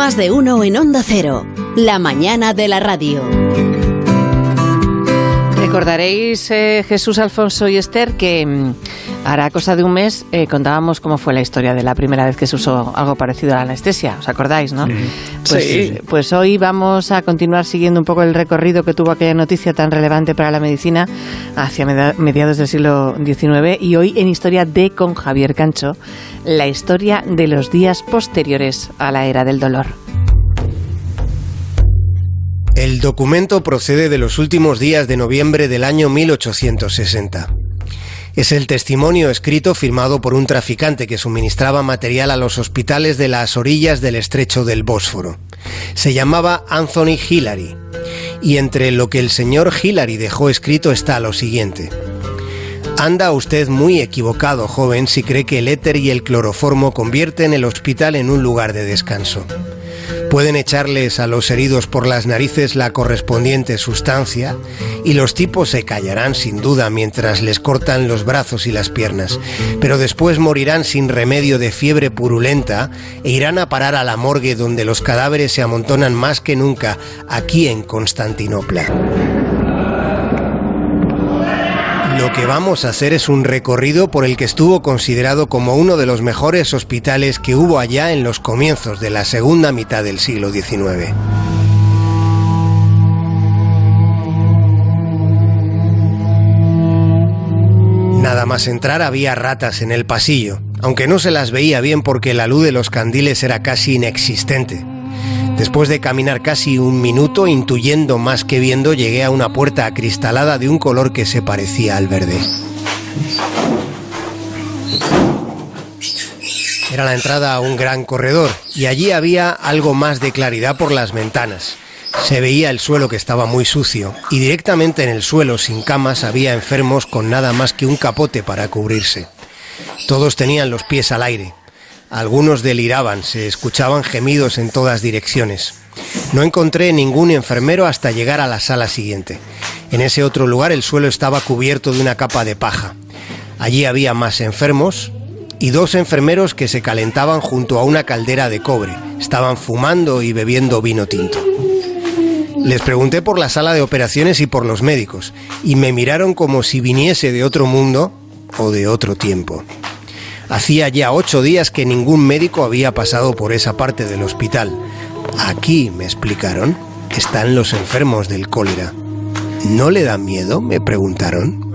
Más de uno en Onda Cero. La mañana de la radio. Recordaréis, eh, Jesús, Alfonso y Esther, que mm, hará cosa de un mes eh, contábamos cómo fue la historia de la primera vez que se usó algo parecido a la anestesia. ¿Os acordáis, no? Pues, Sí. pues hoy vamos a continuar siguiendo un poco el recorrido que tuvo aquella noticia tan relevante para la medicina hacia mediados del siglo XIX y hoy en Historia de con Javier Cancho, la historia de los días posteriores a la era del dolor. El documento procede de los últimos días de noviembre del año 1860. Es el testimonio escrito firmado por un traficante que suministraba material a los hospitales de las orillas del estrecho del Bósforo. Se llamaba Anthony Hillary. Y entre lo que el señor Hillary dejó escrito está lo siguiente. Anda usted muy equivocado, joven, si cree que el éter y el cloroformo convierten el hospital en un lugar de descanso. Pueden echarles a los heridos por las narices la correspondiente sustancia y los tipos se callarán sin duda mientras les cortan los brazos y las piernas, pero después morirán sin remedio de fiebre purulenta e irán a parar a la morgue donde los cadáveres se amontonan más que nunca aquí en Constantinopla. Lo que vamos a hacer es un recorrido por el que estuvo considerado como uno de los mejores hospitales que hubo allá en los comienzos de la segunda mitad del siglo XIX. Nada más entrar había ratas en el pasillo, aunque no se las veía bien porque la luz de los candiles era casi inexistente. Después de caminar casi un minuto, intuyendo más que viendo, llegué a una puerta acristalada de un color que se parecía al verde. Era la entrada a un gran corredor y allí había algo más de claridad por las ventanas. Se veía el suelo que estaba muy sucio y directamente en el suelo sin camas había enfermos con nada más que un capote para cubrirse. Todos tenían los pies al aire. Algunos deliraban, se escuchaban gemidos en todas direcciones. No encontré ningún enfermero hasta llegar a la sala siguiente. En ese otro lugar el suelo estaba cubierto de una capa de paja. Allí había más enfermos y dos enfermeros que se calentaban junto a una caldera de cobre. Estaban fumando y bebiendo vino tinto. Les pregunté por la sala de operaciones y por los médicos, y me miraron como si viniese de otro mundo o de otro tiempo. Hacía ya ocho días que ningún médico había pasado por esa parte del hospital. Aquí, me explicaron, están los enfermos del cólera. ¿No le da miedo? me preguntaron.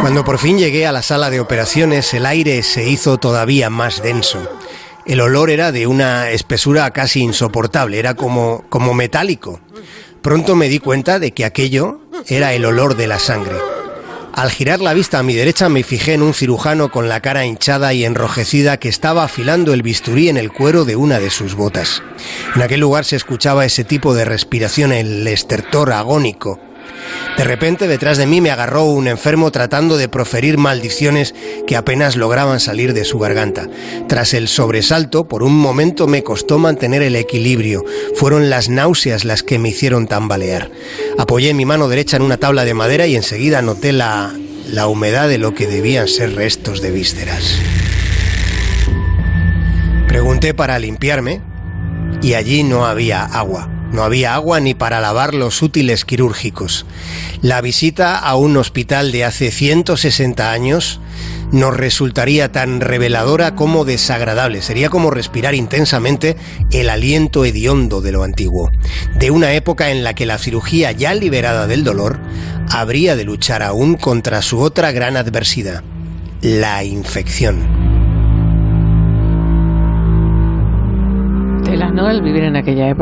Cuando por fin llegué a la sala de operaciones, el aire se hizo todavía más denso. El olor era de una espesura casi insoportable, era como, como metálico. Pronto me di cuenta de que aquello era el olor de la sangre. Al girar la vista a mi derecha me fijé en un cirujano con la cara hinchada y enrojecida que estaba afilando el bisturí en el cuero de una de sus botas. En aquel lugar se escuchaba ese tipo de respiración, el estertor agónico. De repente detrás de mí me agarró un enfermo tratando de proferir maldiciones que apenas lograban salir de su garganta. Tras el sobresalto, por un momento me costó mantener el equilibrio. Fueron las náuseas las que me hicieron tambalear. Apoyé mi mano derecha en una tabla de madera y enseguida noté la, la humedad de lo que debían ser restos de vísceras. Pregunté para limpiarme y allí no había agua. No había agua ni para lavar los útiles quirúrgicos. La visita a un hospital de hace 160 años nos resultaría tan reveladora como desagradable. Sería como respirar intensamente el aliento hediondo de lo antiguo, de una época en la que la cirugía ya liberada del dolor habría de luchar aún contra su otra gran adversidad, la infección. Tela, ¿no? El vivir en aquella época.